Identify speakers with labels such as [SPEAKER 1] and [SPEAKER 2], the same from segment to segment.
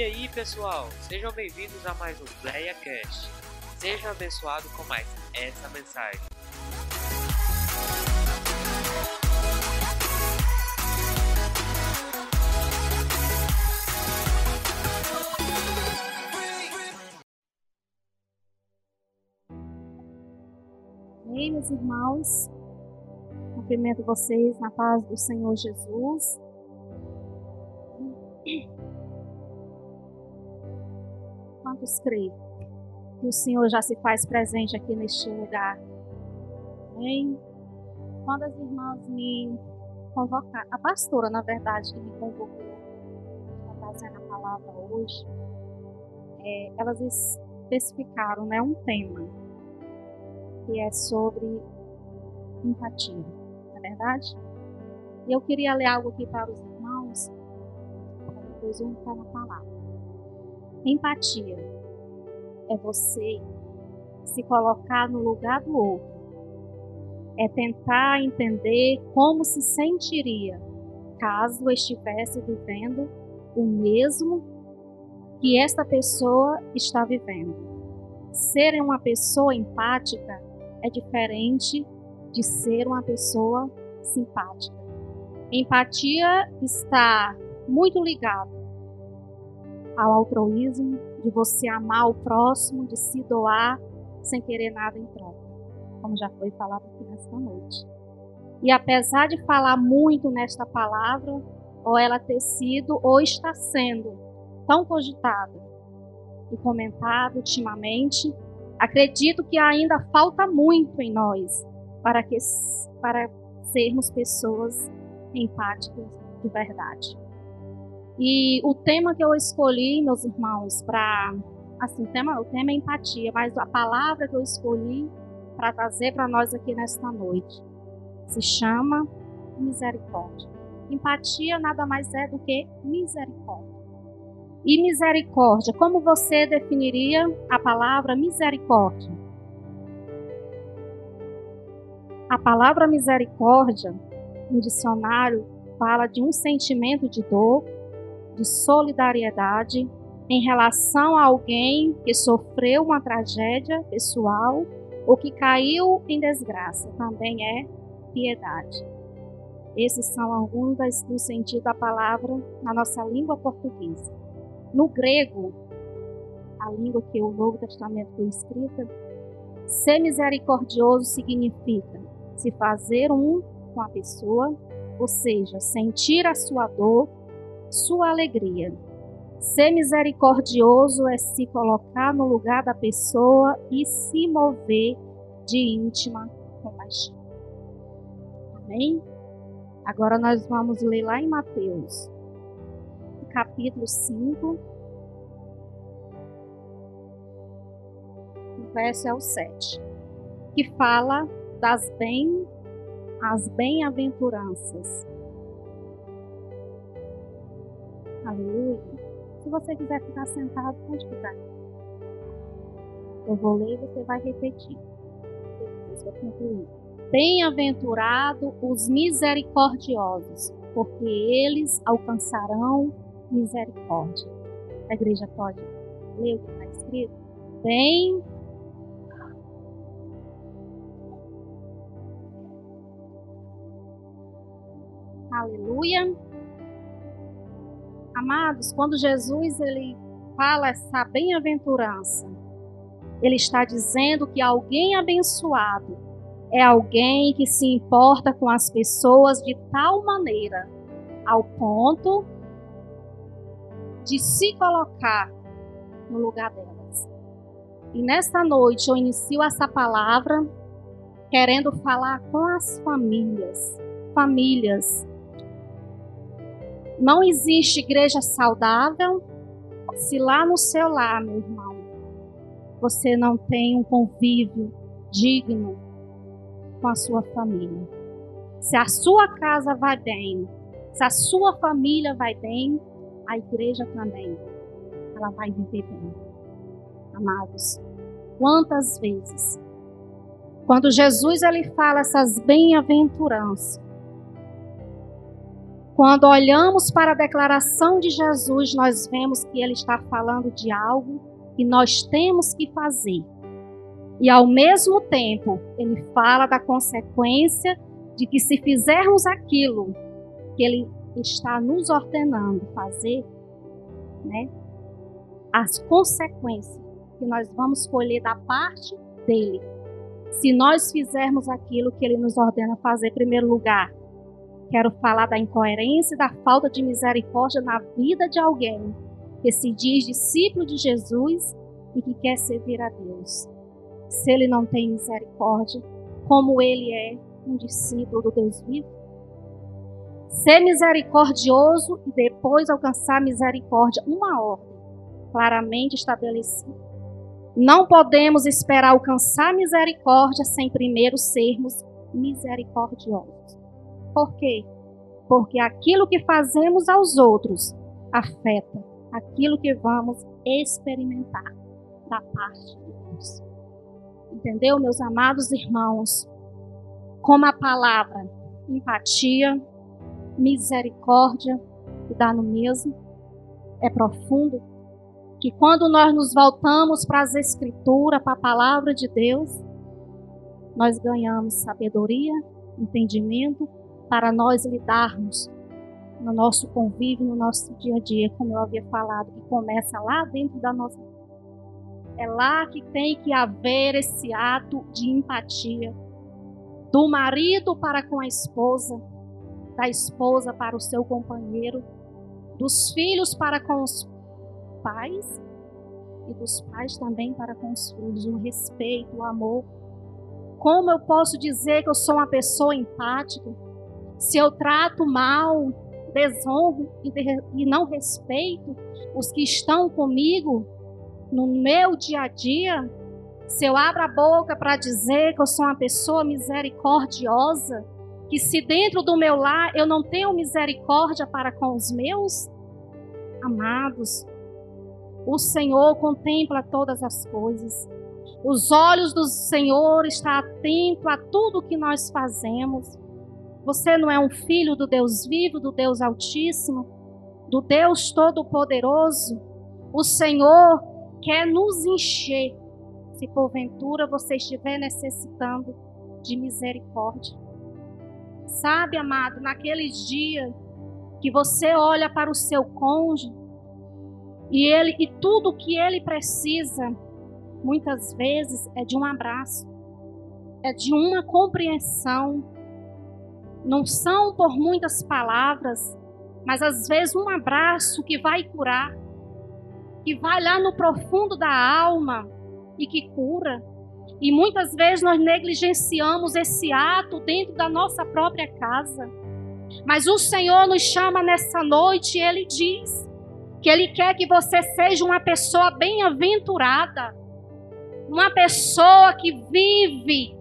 [SPEAKER 1] E aí, pessoal, sejam bem-vindos a mais um Bleia Cast. Seja abençoado com mais essa mensagem.
[SPEAKER 2] Ei, meus irmãos, cumprimento vocês na paz do Senhor Jesus. Quantos creem que o Senhor já se faz presente aqui neste lugar? Amém? Quando as irmãs me convocaram, a pastora, na verdade, que me convocou para trazer a palavra hoje, é, elas especificaram né, um tema que é sobre empatia, não é verdade? E eu queria ler algo aqui para os irmãos, para depois eu entrar na palavra. Empatia é você se colocar no lugar do outro, é tentar entender como se sentiria caso estivesse vivendo o mesmo que esta pessoa está vivendo. Ser uma pessoa empática é diferente de ser uma pessoa simpática. Empatia está muito ligado ao altruísmo, de você amar o próximo, de se doar sem querer nada em troca, como já foi falado aqui nesta noite. E apesar de falar muito nesta palavra, ou ela ter sido ou está sendo tão cogitada e comentada ultimamente, acredito que ainda falta muito em nós para, que, para sermos pessoas empáticas de verdade. E o tema que eu escolhi, meus irmãos, para assim, tema, o tema é empatia, mas a palavra que eu escolhi para trazer para nós aqui nesta noite se chama misericórdia. Empatia nada mais é do que misericórdia. E misericórdia, como você definiria a palavra misericórdia? A palavra misericórdia no dicionário fala de um sentimento de dor de solidariedade em relação a alguém que sofreu uma tragédia pessoal ou que caiu em desgraça. Também é piedade. Esses são alguns dos sentidos da palavra na nossa língua portuguesa. No grego, a língua que o Novo Testamento foi escrita, ser misericordioso significa se fazer um com a pessoa, ou seja, sentir a sua dor sua alegria. Ser misericordioso é se colocar no lugar da pessoa e se mover de íntima compaixão. Amém? Agora nós vamos ler lá em Mateus, capítulo 5, o verso é o 7, que fala das bem as bem-aventuranças. Aleluia. Se você quiser ficar sentado, pode ficar. Eu vou ler e você vai repetir. Depois vou concluir. Bem-aventurado os misericordiosos, porque eles alcançarão misericórdia. A igreja pode ler o que está escrito? Bem Aleluia. Amados, quando Jesus ele fala essa bem-aventurança, ele está dizendo que alguém abençoado é alguém que se importa com as pessoas de tal maneira ao ponto de se colocar no lugar delas. E nesta noite eu inicio essa palavra querendo falar com as famílias, famílias não existe igreja saudável se lá no seu lar, meu irmão, você não tem um convívio digno com a sua família. Se a sua casa vai bem, se a sua família vai bem, a igreja também, ela vai viver bem. Amados, quantas vezes, quando Jesus ele fala essas bem-aventuranças, Quando olhamos para a declaração de Jesus, nós vemos que ele está falando de algo que nós temos que fazer. E ao mesmo tempo, ele fala da consequência de que se fizermos aquilo que ele está nos ordenando fazer, né? As consequências que nós vamos colher da parte dele. Se nós fizermos aquilo que ele nos ordena fazer, em primeiro lugar, quero falar da incoerência e da falta de misericórdia na vida de alguém que se diz discípulo de Jesus e que quer servir a Deus. Se ele não tem misericórdia, como ele é um discípulo do Deus vivo? Ser misericordioso e depois alcançar misericórdia, uma ordem claramente estabelecida. Não podemos esperar alcançar misericórdia sem primeiro sermos misericordiosos. Por quê? Porque aquilo que fazemos aos outros afeta aquilo que vamos experimentar da parte de Deus. Entendeu, meus amados irmãos? Como a palavra empatia, misericórdia, e dá no mesmo, é profundo, que quando nós nos voltamos para as Escrituras, para a palavra de Deus, nós ganhamos sabedoria, entendimento para nós lidarmos no nosso convívio, no nosso dia a dia, como eu havia falado, que começa lá dentro da nossa. É lá que tem que haver esse ato de empatia do marido para com a esposa, da esposa para o seu companheiro, dos filhos para com os pais e dos pais também para com os filhos, o respeito, o amor. Como eu posso dizer que eu sou uma pessoa empática? Se eu trato mal, desonro e, não respeito os que estão comigo no meu dia a dia, se eu abro a boca para dizer que eu sou uma pessoa misericordiosa, que se dentro do meu lar eu não tenho misericórdia para com os meus, amados, o Senhor contempla todas as coisas. Os olhos do Senhor estão atentos a tudo que nós fazemos. Você não é um filho do Deus vivo, do Deus Altíssimo, do Deus Todo-Poderoso. O Senhor quer nos encher, se porventura você estiver necessitando de misericórdia. Sabe, amado, naqueles dias que você olha para o seu cônjuge e ele e tudo que ele precisa, muitas vezes é de um abraço, é de uma compreensão, não são por muitas palavras, mas às vezes um abraço que vai curar, que vai lá no profundo da alma e que cura. E muitas vezes nós negligenciamos esse ato dentro da nossa própria casa. Mas o Senhor nos chama nessa noite e Ele diz que Ele quer que você seja uma pessoa bem-aventurada, uma pessoa que vive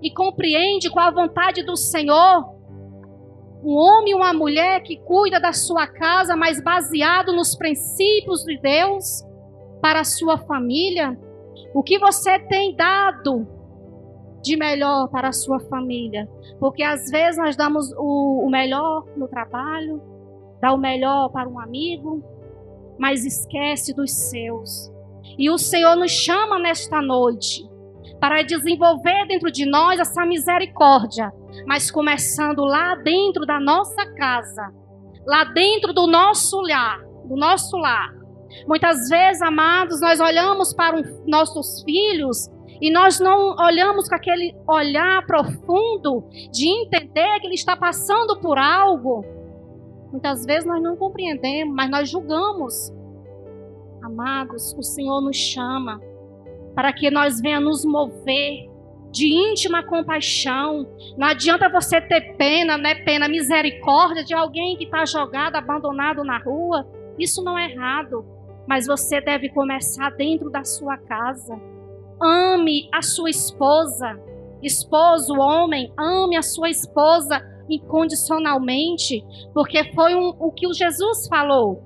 [SPEAKER 2] e compreende qual a vontade do Senhor, um homem e uma mulher que cuida da sua casa, mas baseado nos princípios de Deus para a sua família, o que você tem dado de melhor para a sua família? Porque às vezes nós damos o, o melhor no trabalho, dá o melhor para um amigo, mas esquece dos seus. E o Senhor nos chama nesta noite para desenvolver dentro de nós essa misericórdia, mas começando lá dentro da nossa casa, lá dentro do nosso lar, do nosso lar. Muitas vezes, amados, nós olhamos para os nossos filhos e nós não olhamos com aquele olhar profundo de entender que ele está passando por algo. Muitas vezes nós não compreendemos, mas nós julgamos. Amados, o Senhor nos chama para que nós venhamos nos mover de íntima compaixão. Não adianta você ter pena, né? Pena, misericórdia de alguém que está jogado, abandonado na rua. Isso não é errado. Mas você deve começar dentro da sua casa. Ame a sua esposa. Esposo, homem, ame a sua esposa incondicionalmente. Porque foi um, o que o Jesus falou.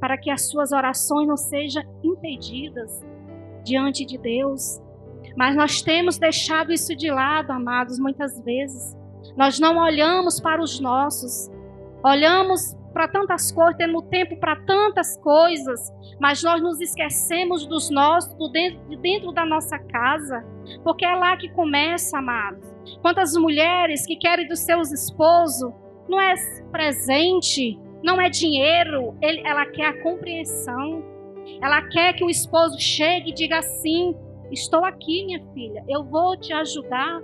[SPEAKER 2] Para que as suas orações não sejam impedidas diante de Deus. Mas nós temos deixado isso de lado, amados, muitas vezes. Nós não olhamos para os nossos. Olhamos para tantas coisas, temos tempo para tantas coisas, mas nós nos esquecemos dos nossos, do dentro, de dentro da nossa casa, porque é lá que começa, amados. Quantas mulheres que querem dos seus esposos, não é presente, não é dinheiro, ele, ela quer a compreensão. Ela quer que o esposo chegue e diga assim: Estou aqui, minha filha, eu vou te ajudar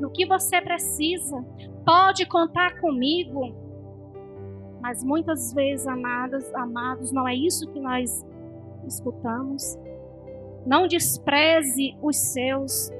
[SPEAKER 2] no que você precisa, pode contar comigo. Mas muitas vezes, amadas, amados, não é isso que nós escutamos. Não despreze os seus.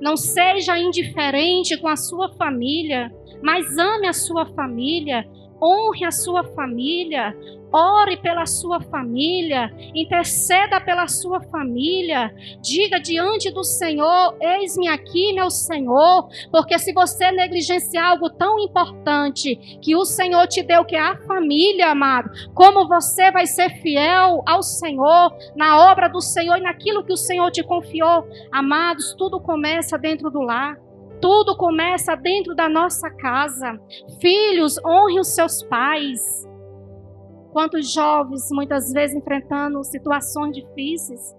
[SPEAKER 2] Não seja indiferente com a sua família, mas ame a sua família, honre a sua família, Ore pela sua família, interceda pela sua família, diga diante do Senhor: Eis-me aqui, meu Senhor, porque se você negligenciar algo tão importante que o Senhor te deu, que é a família, amado, como você vai ser fiel ao Senhor, na obra do Senhor e naquilo que o Senhor te confiou, amados, tudo começa dentro do lar. Tudo começa dentro da nossa casa. Filhos, honre os seus pais. Quantos jovens, muitas vezes enfrentando situações difíceis,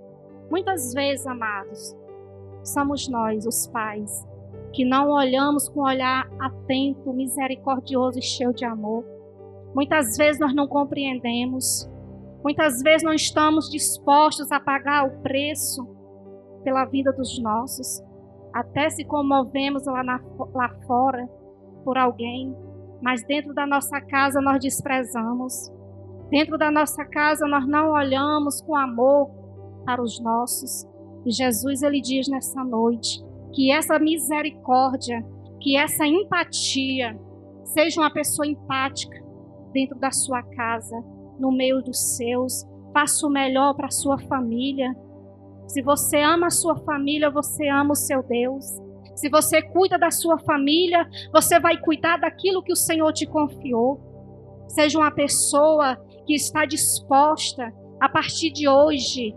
[SPEAKER 2] muitas vezes, amados, somos nós, os pais, que não olhamos com um olhar atento, misericordioso e cheio de amor. Muitas vezes nós não compreendemos, muitas vezes não estamos dispostos a pagar o preço pela vida dos nossos, até se comovemos lá, na, lá fora por alguém, mas dentro da nossa casa nós desprezamos. Dentro da nossa casa nós não olhamos com amor para os nossos. E Jesus ele diz nessa noite que essa misericórdia, que essa empatia, seja uma pessoa empática dentro da sua casa, no meio dos seus, faça o melhor para a sua família. Se você ama a sua família, você ama o seu Deus. Se você cuida da sua família, você vai cuidar daquilo que o Senhor te confiou. Seja uma pessoa que está disposta a partir de hoje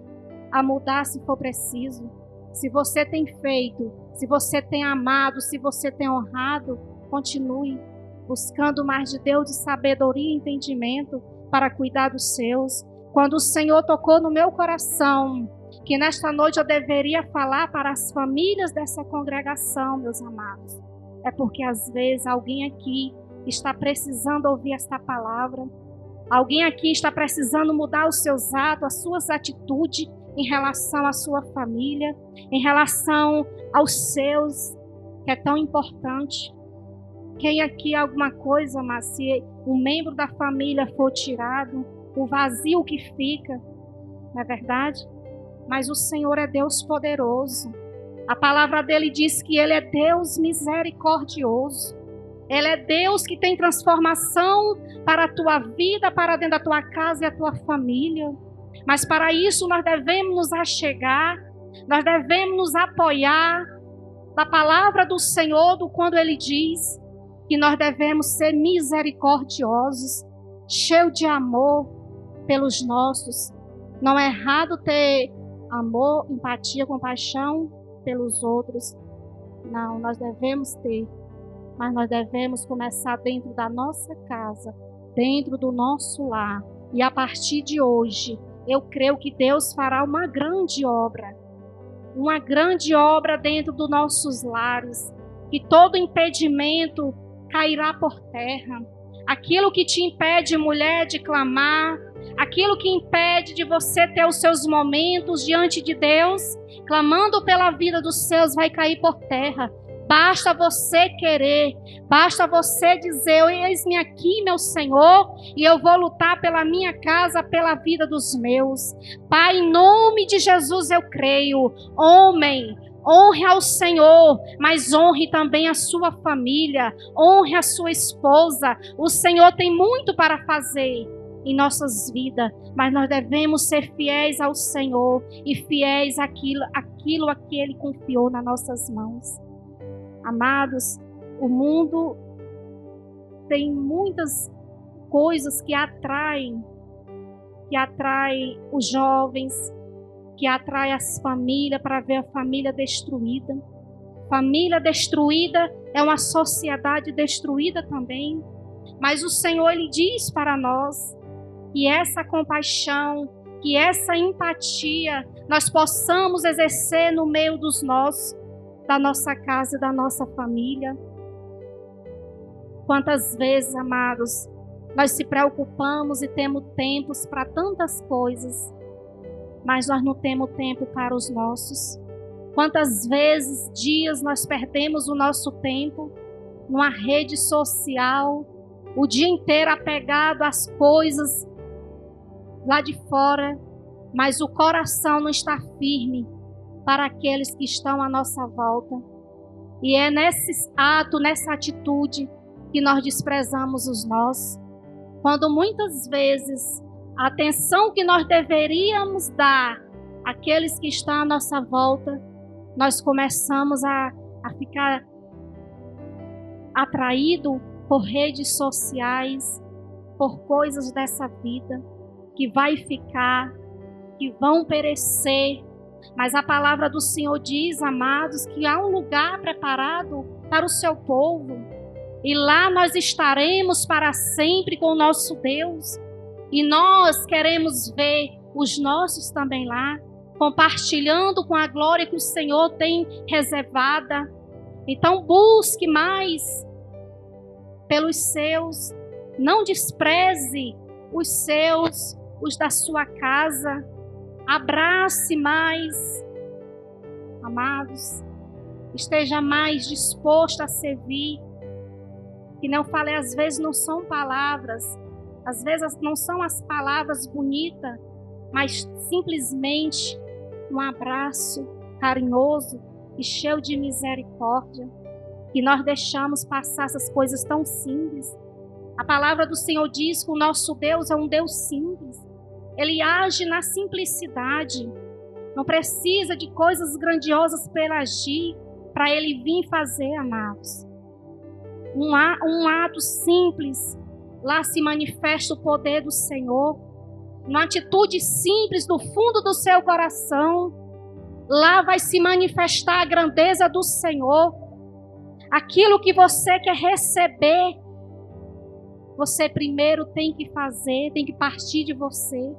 [SPEAKER 2] a mudar se for preciso. Se você tem feito, se você tem amado, se você tem honrado, continue buscando mais de Deus de sabedoria e entendimento para cuidar dos seus. Quando o Senhor tocou no meu coração que nesta noite eu deveria falar para as famílias dessa congregação, meus amados, é porque às vezes alguém aqui está precisando ouvir esta palavra Alguém aqui está precisando mudar os seus atos, as suas atitudes em relação à sua família, em relação aos seus, que é tão importante. Quem aqui alguma coisa, mas se um membro da família for tirado, o vazio que fica, não é verdade? Mas o Senhor é Deus poderoso. A palavra dele diz que ele é Deus misericordioso. Ele é Deus que tem transformação para a tua vida, para dentro da tua casa e a tua família. Mas para isso nós devemos nos achegar, nós devemos nos apoiar da palavra do Senhor, do quando ele diz que nós devemos ser misericordiosos, cheio de amor pelos nossos. Não é errado ter amor, empatia, compaixão pelos outros. Não, nós devemos ter mas nós devemos começar dentro da nossa casa, dentro do nosso lar. E a partir de hoje, eu creio que Deus fará uma grande obra. Uma grande obra dentro dos nossos lares. Que todo impedimento cairá por terra. Aquilo que te impede, mulher, de clamar, aquilo que impede de você ter os seus momentos diante de Deus, clamando pela vida dos seus, vai cair por terra. Basta você querer, basta você dizer: Eis-me aqui, meu Senhor, e eu vou lutar pela minha casa, pela vida dos meus. Pai, em nome de Jesus eu creio. Homem, honre ao Senhor, mas honre também a sua família, honre a sua esposa. O Senhor tem muito para fazer em nossas vidas, mas nós devemos ser fiéis ao Senhor e fiéis àquilo, àquilo a que Ele confiou nas nossas mãos. Amados, o mundo tem muitas coisas que atraem, que atraem os jovens, que atraem as famílias para ver a família destruída. Família destruída é uma sociedade destruída também. Mas o Senhor ele diz para nós que essa compaixão, que essa empatia nós possamos exercer no meio dos nossos, da nossa casa, da nossa família. Quantas vezes, amados, nós se preocupamos e temos tempos para tantas coisas, mas nós não temos tempo para os nossos. Quantas vezes, dias, nós perdemos o nosso tempo numa rede social, o dia inteiro apegado às coisas lá de fora, mas o coração não está firme para aqueles que estão à nossa volta. E é nesse ato, nessa atitude, que nós desprezamos os nossos. Quando muitas vezes a atenção que nós deveríamos dar àqueles que estão à nossa volta, nós começamos a, a ficar atraído por redes sociais, por coisas dessa vida que vai ficar, que vão perecer. Mas a palavra do Senhor diz, amados, que há um lugar preparado para o seu povo. E lá nós estaremos para sempre com o nosso Deus. E nós queremos ver os nossos também lá, compartilhando com a glória que o Senhor tem reservada. Então busque mais pelos seus, não despreze os seus, os da sua casa. Abrace mais, amados. Esteja mais disposto a servir que não falei, às vezes não são palavras, às vezes não são as palavras bonitas, mas simplesmente um abraço carinhoso e cheio de misericórdia. E nós deixamos passar essas coisas tão simples. A palavra do Senhor diz que o nosso Deus é um Deus simples. Ele age na simplicidade. Não precisa de coisas grandiosas para agir, para ele vir fazer, amados um, um ato simples, lá se manifesta o poder do Senhor. Uma atitude simples do fundo do seu coração, lá vai se manifestar a grandeza do Senhor. Aquilo que você quer receber, você primeiro tem que fazer, tem que partir de você.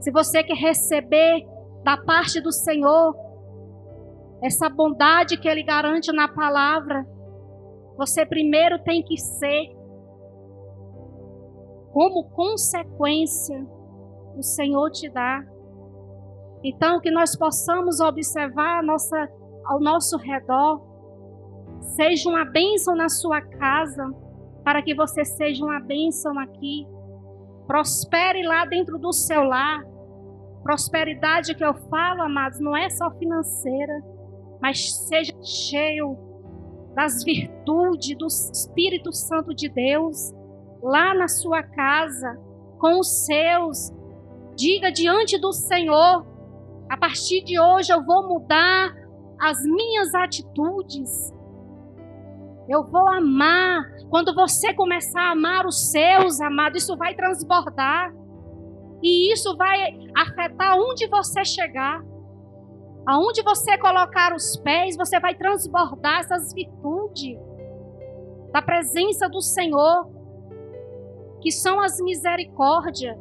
[SPEAKER 2] Se você quer receber da parte do Senhor essa bondade que Ele garante na palavra, você primeiro tem que ser como consequência o Senhor te dá. Então que nós possamos observar nossa, ao nosso redor, seja uma bênção na sua casa, para que você seja uma bênção aqui. Prospere lá dentro do seu lar. Prosperidade que eu falo, amados, não é só financeira, mas seja cheio das virtudes do Espírito Santo de Deus lá na sua casa, com os seus. Diga diante do Senhor: a partir de hoje eu vou mudar as minhas atitudes. Eu vou amar. Quando você começar a amar os seus, amado, isso vai transbordar. E isso vai afetar onde você chegar. Aonde você colocar os pés, você vai transbordar essas virtudes da presença do Senhor, que são as misericórdias.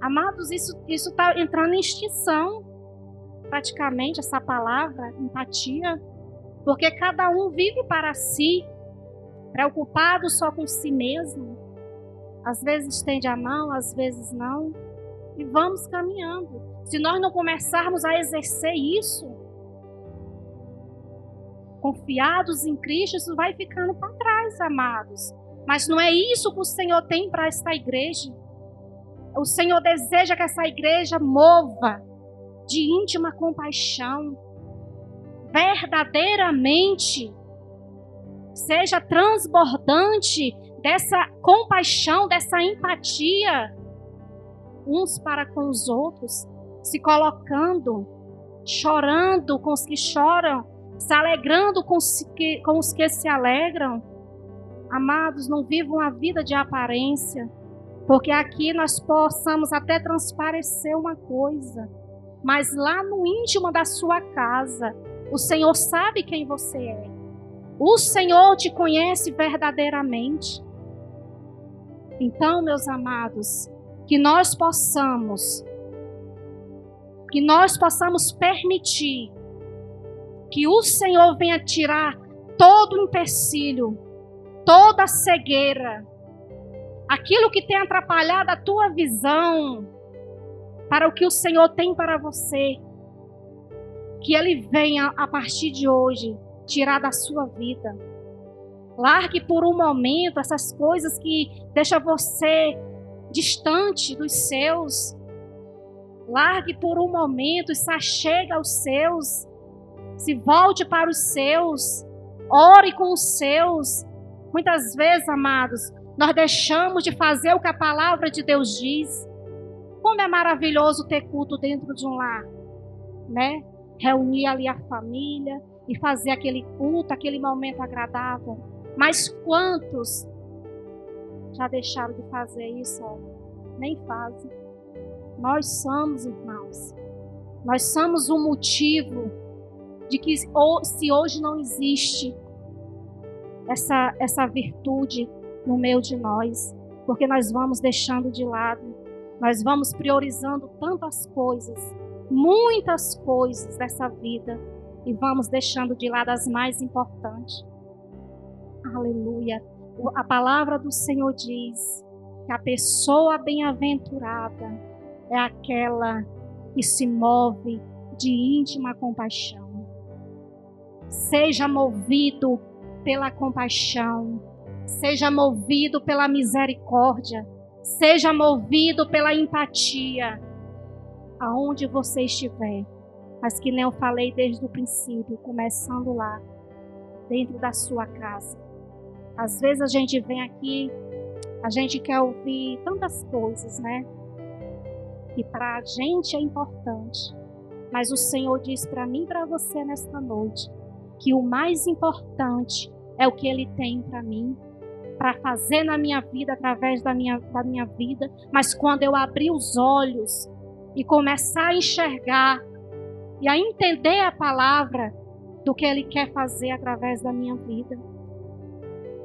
[SPEAKER 2] Amados, isso está entrando em extinção, praticamente, essa palavra, empatia, porque cada um vive para si, preocupado só com si mesmo. Às vezes estende a mão, às vezes não. E vamos caminhando. Se nós não começarmos a exercer isso, confiados em Cristo, isso vai ficando para trás, amados. Mas não é isso que o Senhor tem para esta igreja. O Senhor deseja que essa igreja mova de íntima compaixão, verdadeiramente seja transbordante dessa compaixão, dessa empatia uns para com os outros, se colocando, chorando com os que choram, se alegrando com os que, com os que se alegram. Amados, não vivam a vida de aparência, porque aqui nós possamos até transparecer uma coisa, mas lá no íntimo da sua casa, o Senhor sabe quem você é. O Senhor te conhece verdadeiramente. Então, meus amados, que nós possamos, que nós possamos permitir que o Senhor venha tirar todo o empecilho, toda a cegueira, aquilo que tem atrapalhado a tua visão para o que o Senhor tem para você. Que Ele venha a partir de hoje tirar da sua vida. Largue por um momento essas coisas que deixam você distante dos seus. Largue por um momento e se achega aos seus. Se volte para os seus. Ore com os seus. Muitas vezes, amados, nós deixamos de fazer o que a palavra de Deus diz. Como é maravilhoso ter culto dentro de um lar, né? Reunir ali a família e fazer aquele culto, aquele momento agradável. Mas quantos já deixaram de fazer isso? Ó? Nem fazem. Nós somos irmãos. Nós somos o motivo de que se hoje não existe essa, essa virtude no meio de nós, porque nós vamos deixando de lado, nós vamos priorizando tantas coisas, muitas coisas dessa vida, e vamos deixando de lado as mais importantes. Aleluia. A palavra do Senhor diz que a pessoa bem-aventurada é aquela que se move de íntima compaixão. Seja movido pela compaixão, seja movido pela misericórdia, seja movido pela empatia, aonde você estiver. Mas que nem eu falei desde o princípio, começando lá, dentro da sua casa. Às vezes a gente vem aqui, a gente quer ouvir tantas coisas, né? E para a gente é importante. Mas o Senhor diz para mim e para você nesta noite que o mais importante é o que Ele tem para mim, para fazer na minha vida, através da minha, da minha vida. Mas quando eu abrir os olhos e começar a enxergar e a entender a palavra do que Ele quer fazer através da minha vida.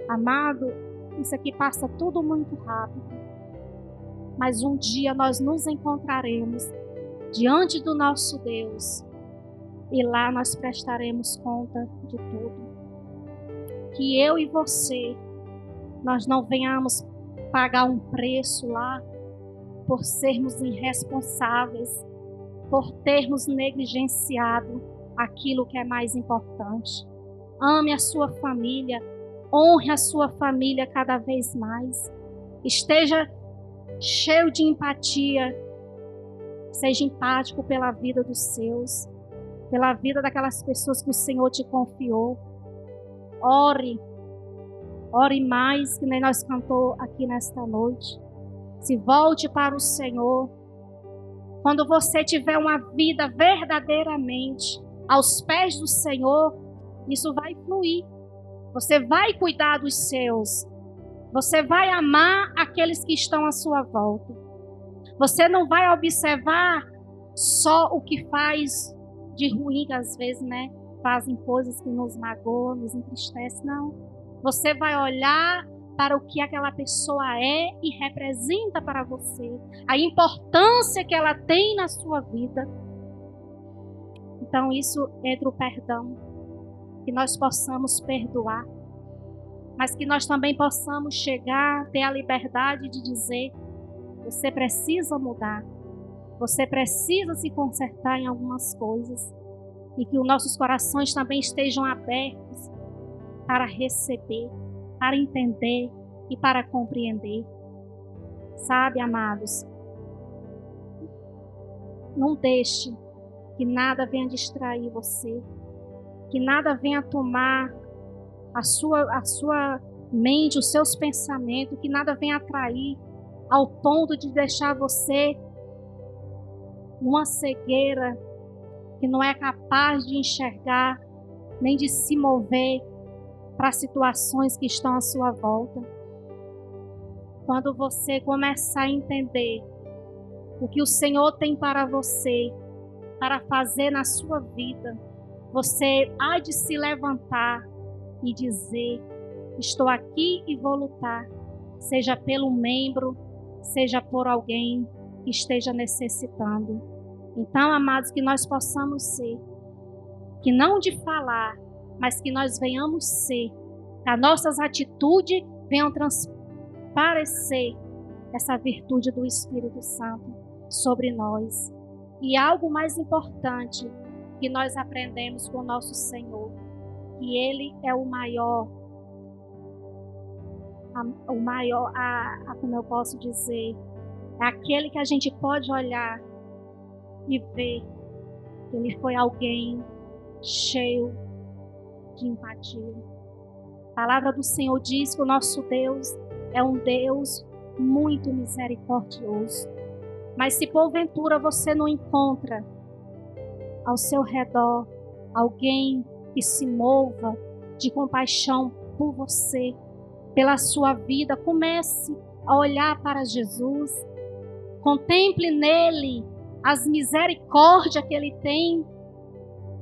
[SPEAKER 2] Amado, isso aqui passa tudo muito rápido. Mas um dia nós nos encontraremos diante do nosso Deus e lá nós prestaremos conta de tudo. Que eu e você, nós não venhamos pagar um preço lá por sermos irresponsáveis, por termos negligenciado aquilo que é mais importante. Ame a sua família, honre a sua família cada vez mais. Esteja cheio de empatia, seja empático pela vida dos seus pela vida daquelas pessoas que o Senhor te confiou. Ore, ore mais, que nem nós cantou aqui nesta noite. Se volte para o Senhor. Quando você tiver uma vida verdadeiramente aos pés do Senhor, isso vai fluir. Você vai cuidar dos seus. Você vai amar aqueles que estão à sua volta. Você não vai observar só o que faz de ruim que às vezes, né, fazem coisas que nos magoam, nos entristecem. Não. Você vai olhar para o que aquela pessoa é e representa para você, a importância que ela tem na sua vida. Então, isso entra o perdão, que nós possamos perdoar, mas que nós também possamos chegar, ter a liberdade de dizer: você precisa mudar. Você precisa se consertar em algumas coisas e que os nossos corações também estejam abertos para receber, para entender e para compreender. Sabe, amados, não deixe que nada venha distrair você, que nada venha tomar a sua, a sua mente, os seus pensamentos, que nada venha atrair ao ponto de deixar você numa cegueira que não é capaz de enxergar nem de se mover para situações que estão à sua volta. Quando você começar a entender o que o Senhor tem para você, para fazer na sua vida, você há de se levantar e dizer: Estou aqui e vou lutar. seja pelo membro, seja por alguém que esteja necessitando. Então, amados, que nós possamos ser, que não de falar, mas que nós venhamos ser, que as nossas atitudes venham transparecer essa virtude do Espírito Santo sobre nós. E algo mais importante que nós aprendemos com o nosso Senhor, que Ele é o maior, a, o maior, a, a, como eu posso dizer, é aquele que a gente pode olhar e ver que Ele foi alguém cheio de empatia. A palavra do Senhor diz que o nosso Deus é um Deus muito misericordioso. Mas se porventura você não encontra ao seu redor alguém que se mova de compaixão por você, pela sua vida, comece a olhar para Jesus. Contemple nele as misericórdias que ele tem,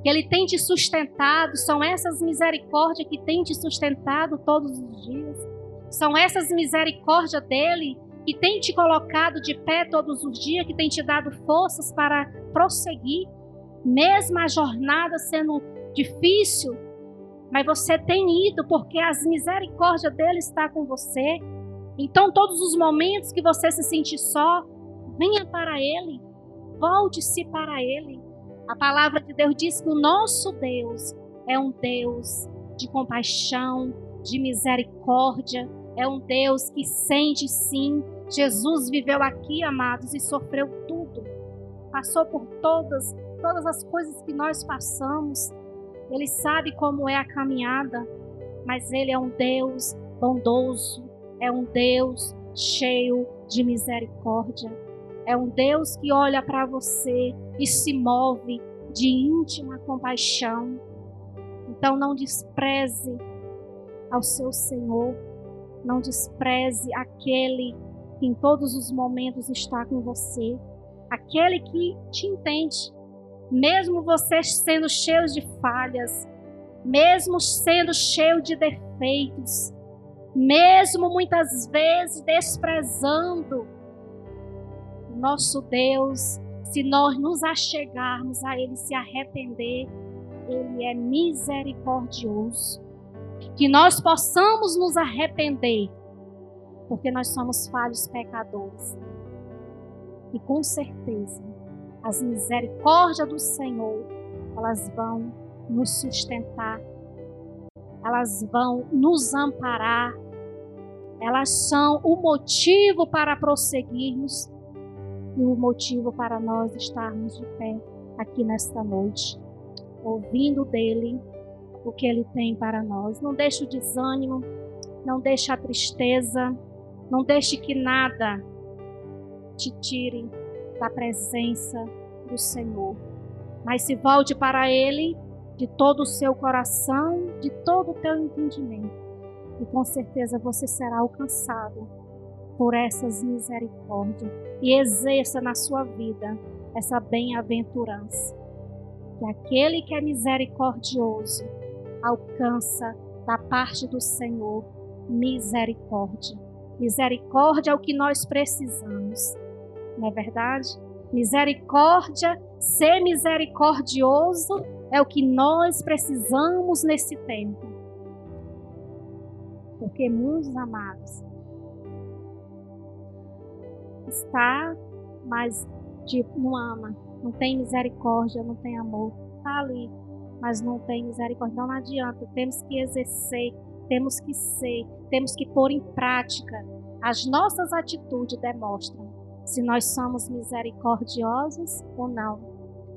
[SPEAKER 2] que ele tem te sustentado. São essas misericórdias que tem te sustentado todos os dias. São essas misericórdias dele que tem te colocado de pé todos os dias, que tem te dado forças para prosseguir, mesmo a jornada sendo difícil, mas você tem ido porque as misericórdias dele está com você. Então, todos os momentos que você se sente só, venha para ele, volte-se para ele. A palavra de Deus diz que o nosso Deus é um Deus de compaixão, de misericórdia, é um Deus que sente sim Jesus viveu aqui, amados, e sofreu tudo. Passou por todas, todas as coisas que nós passamos. Ele sabe como é a caminhada, mas ele é um Deus bondoso, é um Deus cheio de misericórdia. É um Deus que olha para você e se move de íntima compaixão. Então não despreze ao seu Senhor, não despreze aquele que em todos os momentos está com você, aquele que te entende, mesmo você sendo cheio de falhas, mesmo sendo cheio de defeitos, mesmo muitas vezes desprezando nosso Deus, se nós nos achegarmos a Ele, se arrepender, Ele é misericordioso. Que nós possamos nos arrepender porque nós somos falhos pecadores. E com certeza, as misericórdias do Senhor, elas vão nos sustentar, elas vão nos amparar, elas são o motivo para prosseguirmos e o motivo para nós estarmos de pé aqui nesta noite, ouvindo dele o que ele tem para nós. Não deixe o desânimo, não deixe a tristeza, não deixe que nada te tire da presença do Senhor. Mas se volte para Ele de todo o seu coração, de todo o teu entendimento. E com certeza você será alcançado por essas misericórdias. E exerça na sua vida essa bem-aventurança. Que aquele que é misericordioso alcança da parte do Senhor misericórdia. Misericórdia é o que nós precisamos, não é verdade? Misericórdia, ser misericordioso é o que nós precisamos nesse tempo. Porque, meus amados, está, mas tipo, não ama, não tem misericórdia, não tem amor. Está ali, mas não tem misericórdia. Não adianta, temos que exercer temos que ser, temos que pôr em prática. As nossas atitudes demonstram se nós somos misericordiosos ou não,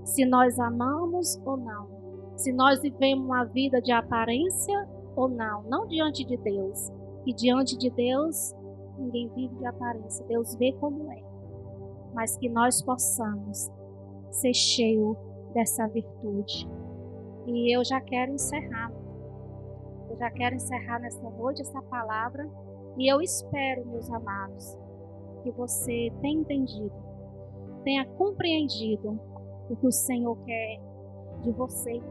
[SPEAKER 2] se nós amamos ou não, se nós vivemos uma vida de aparência ou não, não diante de Deus. E diante de Deus, ninguém vive de aparência, Deus vê como é. Mas que nós possamos ser cheio dessa virtude. E eu já quero encerrar eu já quero encerrar nesta noite essa palavra e eu espero, meus amados, que você tenha entendido, tenha compreendido o que o Senhor quer de você.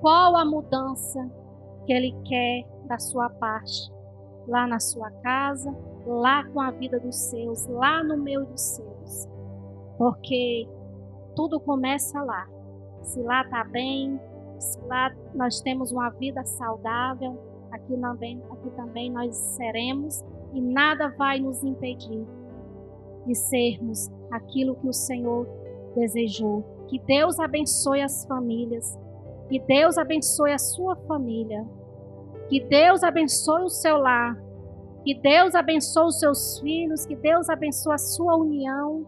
[SPEAKER 2] Qual a mudança que Ele quer da sua parte, lá na sua casa, lá com a vida dos seus, lá no meio dos seus. Porque tudo começa lá. Se lá está bem, se lá nós temos uma vida saudável, aqui também, aqui também nós seremos e nada vai nos impedir de sermos aquilo que o Senhor desejou. Que Deus abençoe as famílias, que Deus abençoe a sua família, que Deus abençoe o seu lar, que Deus abençoe os seus filhos, que Deus abençoe a sua união,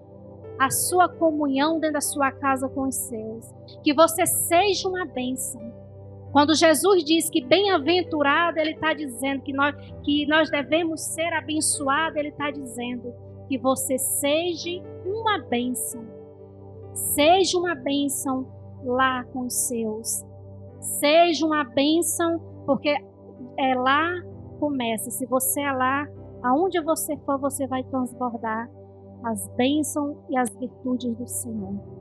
[SPEAKER 2] a sua comunhão dentro da sua casa com os seus. Que você seja uma bênção. Quando Jesus diz que bem-aventurado, Ele está dizendo que nós, que nós devemos ser abençoados, Ele está dizendo que você seja uma bênção. Seja uma bênção lá com os seus. Seja uma bênção, porque é lá começa. Se você é lá, aonde você for, você vai transbordar as bênçãos e as virtudes do Senhor.